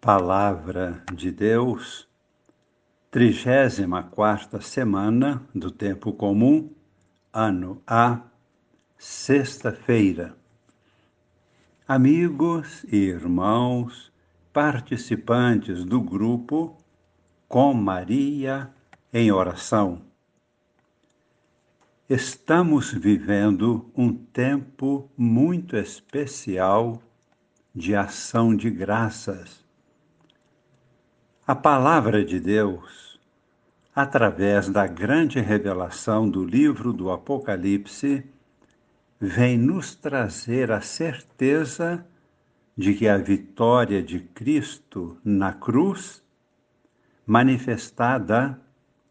Palavra de Deus, 34 semana do Tempo Comum, ano A, sexta-feira. Amigos e irmãos, participantes do grupo Com Maria em Oração. Estamos vivendo um tempo muito especial de ação de graças a palavra de Deus, através da grande revelação do livro do Apocalipse, vem nos trazer a certeza de que a vitória de Cristo na cruz, manifestada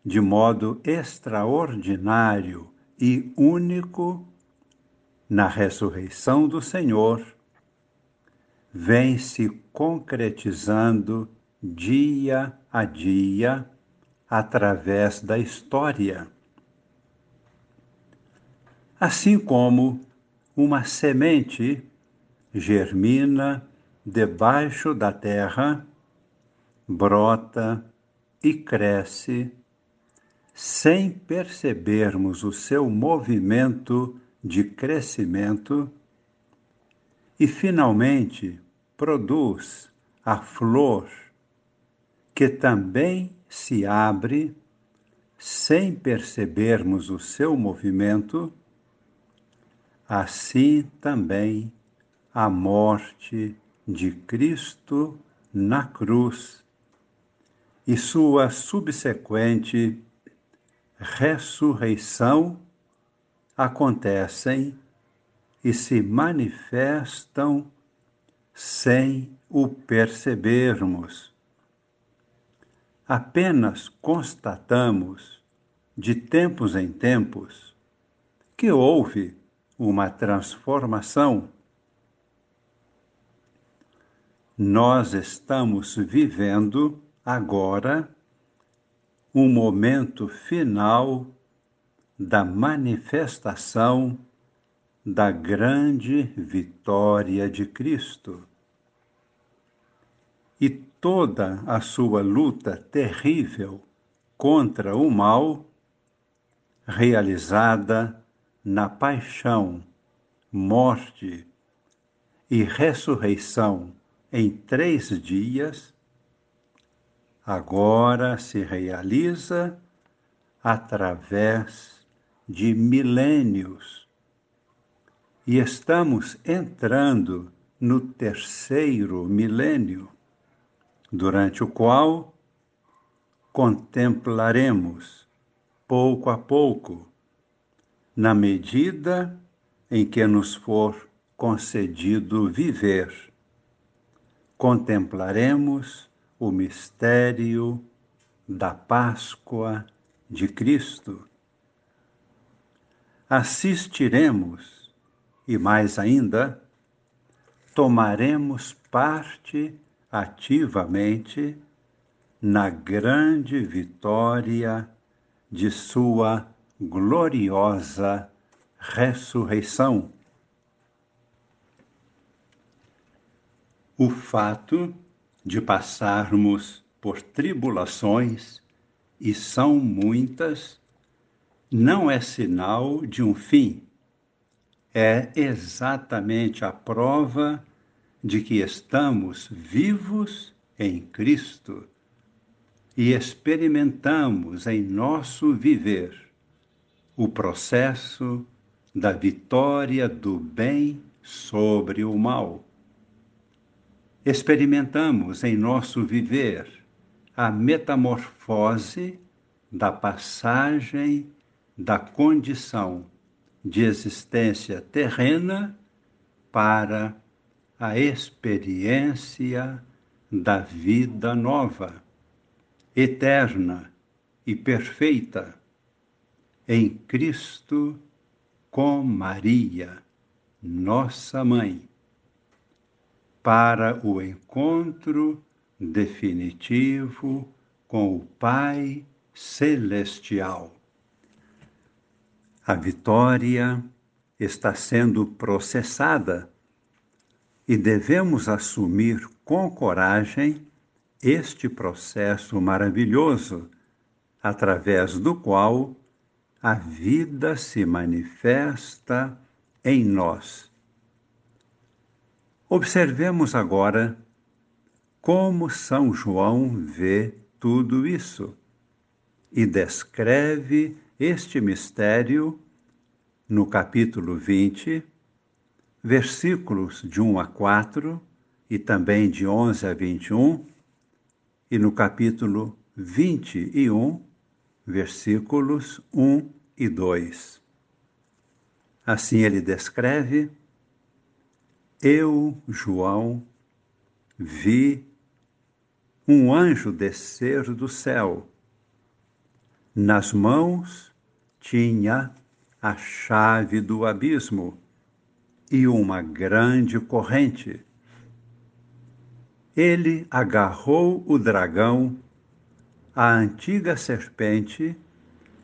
de modo extraordinário e único na ressurreição do Senhor, vem se concretizando dia a dia através da história. Assim como uma semente germina debaixo da terra, brota e cresce, sem percebermos o seu movimento de crescimento, e finalmente produz a flor que também se abre sem percebermos o seu movimento, assim também a morte de Cristo na cruz e sua subsequente ressurreição acontecem e se manifestam sem o percebermos apenas constatamos, de tempos em tempos, que houve uma transformação. Nós estamos vivendo agora um momento final da manifestação da grande vitória de Cristo. E toda a sua luta terrível contra o mal, realizada na paixão, morte e ressurreição em três dias, agora se realiza através de milênios. E estamos entrando no terceiro milênio durante o qual contemplaremos pouco a pouco, na medida em que nos for concedido viver, contemplaremos o mistério da Páscoa de Cristo. Assistiremos e, mais ainda, tomaremos parte ativamente na grande vitória de Sua gloriosa ressurreição. O fato de passarmos por tribulações, e são muitas, não é sinal de um fim. É exatamente a prova de que estamos vivos em Cristo e experimentamos em nosso viver o processo da vitória do bem sobre o mal. Experimentamos em nosso viver a metamorfose da passagem da condição de existência terrena para a experiência da vida nova, eterna e perfeita, em Cristo com Maria, nossa mãe, para o encontro definitivo com o Pai Celestial. A vitória está sendo processada e devemos assumir com coragem este processo maravilhoso através do qual a vida se manifesta em nós. Observemos agora como São João vê tudo isso e descreve este mistério no capítulo 20, versículos de 1 a 4 e também de 11 a 21, e no capítulo 21, versículos 1 e 2. Assim ele descreve: Eu, João, vi um anjo descer do céu. Nas mãos tinha a chave do abismo e uma grande corrente. Ele agarrou o dragão a antiga serpente,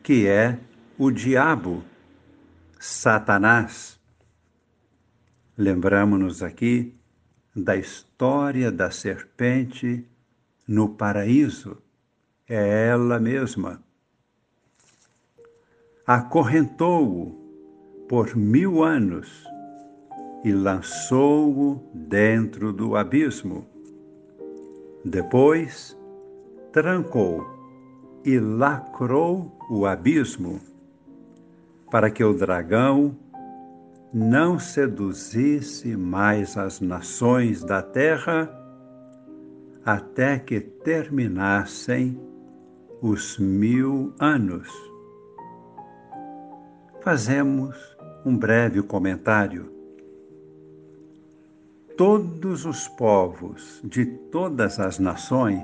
que é o diabo, Satanás. Lembramos-nos aqui da história da serpente no paraíso. É ela mesma. Acorrentou-o por mil anos e lançou-o dentro do abismo. Depois, trancou e lacrou o abismo, para que o dragão não seduzisse mais as nações da terra até que terminassem os mil anos. Fazemos um breve comentário. Todos os povos de todas as nações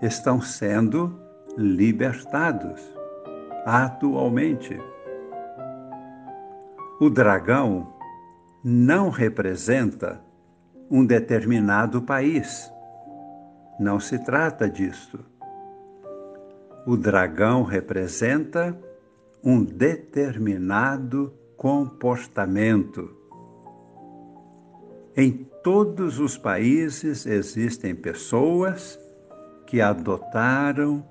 estão sendo libertados atualmente. O dragão não representa um determinado país. Não se trata disto. O dragão representa um determinado comportamento. Em todos os países existem pessoas que adotaram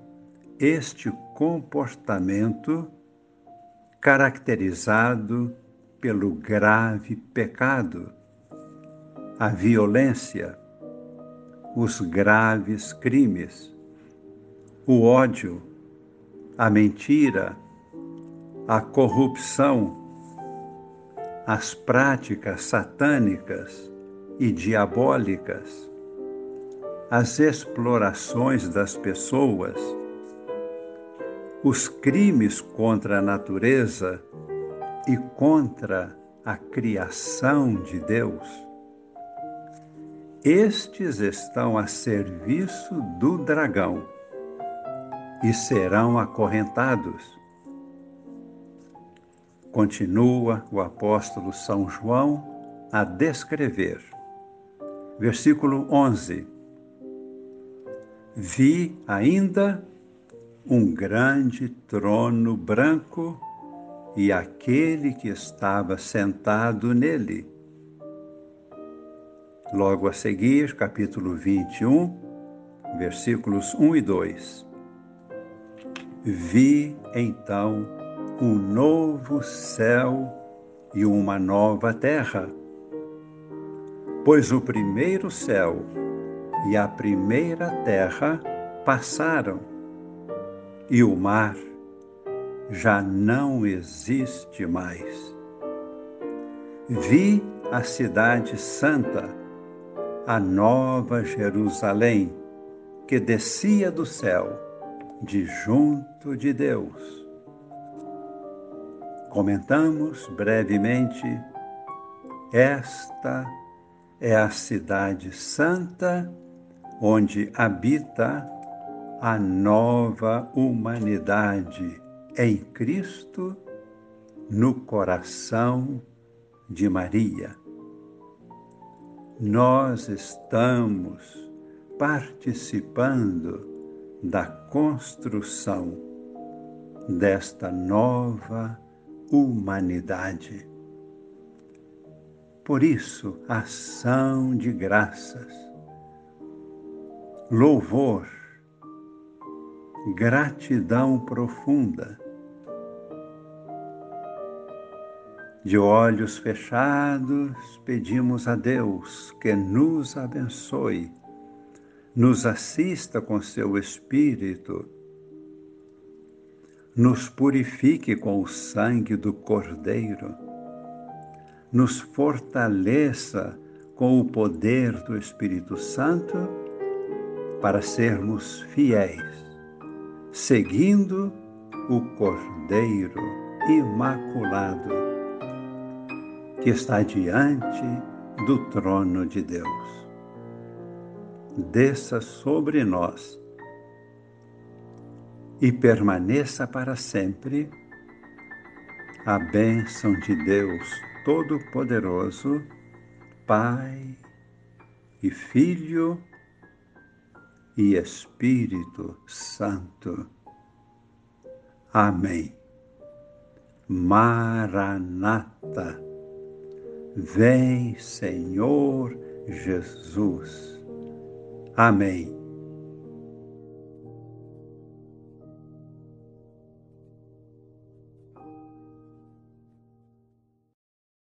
este comportamento caracterizado pelo grave pecado, a violência, os graves crimes, o ódio, a mentira, a corrupção, as práticas satânicas e diabólicas as explorações das pessoas, os crimes contra a natureza e contra a criação de Deus. Estes estão a serviço do dragão e serão acorrentados. Continua o apóstolo São João a descrever. Versículo 11 vi ainda um grande trono branco e aquele que estava sentado nele. Logo a seguir, capítulo 21, versículos 1 e 2. Vi então um novo céu e uma nova terra, pois o primeiro céu e a primeira terra passaram, e o mar já não existe mais. Vi a cidade santa, a nova Jerusalém, que descia do céu, de junto de Deus. Comentamos brevemente esta é a cidade santa onde habita a nova humanidade em Cristo no coração de Maria. Nós estamos participando da construção desta nova humanidade. Por isso, ação de graças louvor, gratidão profunda. De olhos fechados, pedimos a Deus que nos abençoe, nos assista com seu Espírito, nos purifique com o sangue do Cordeiro, nos fortaleça com o poder do Espírito Santo para sermos fiéis, seguindo o Cordeiro Imaculado que está diante do trono de Deus. Desça sobre nós e permaneça para sempre a bênção de Deus Todo-Poderoso, Pai e Filho e Espírito Santo. Amém. Maranata. Vem, Senhor Jesus. Amém.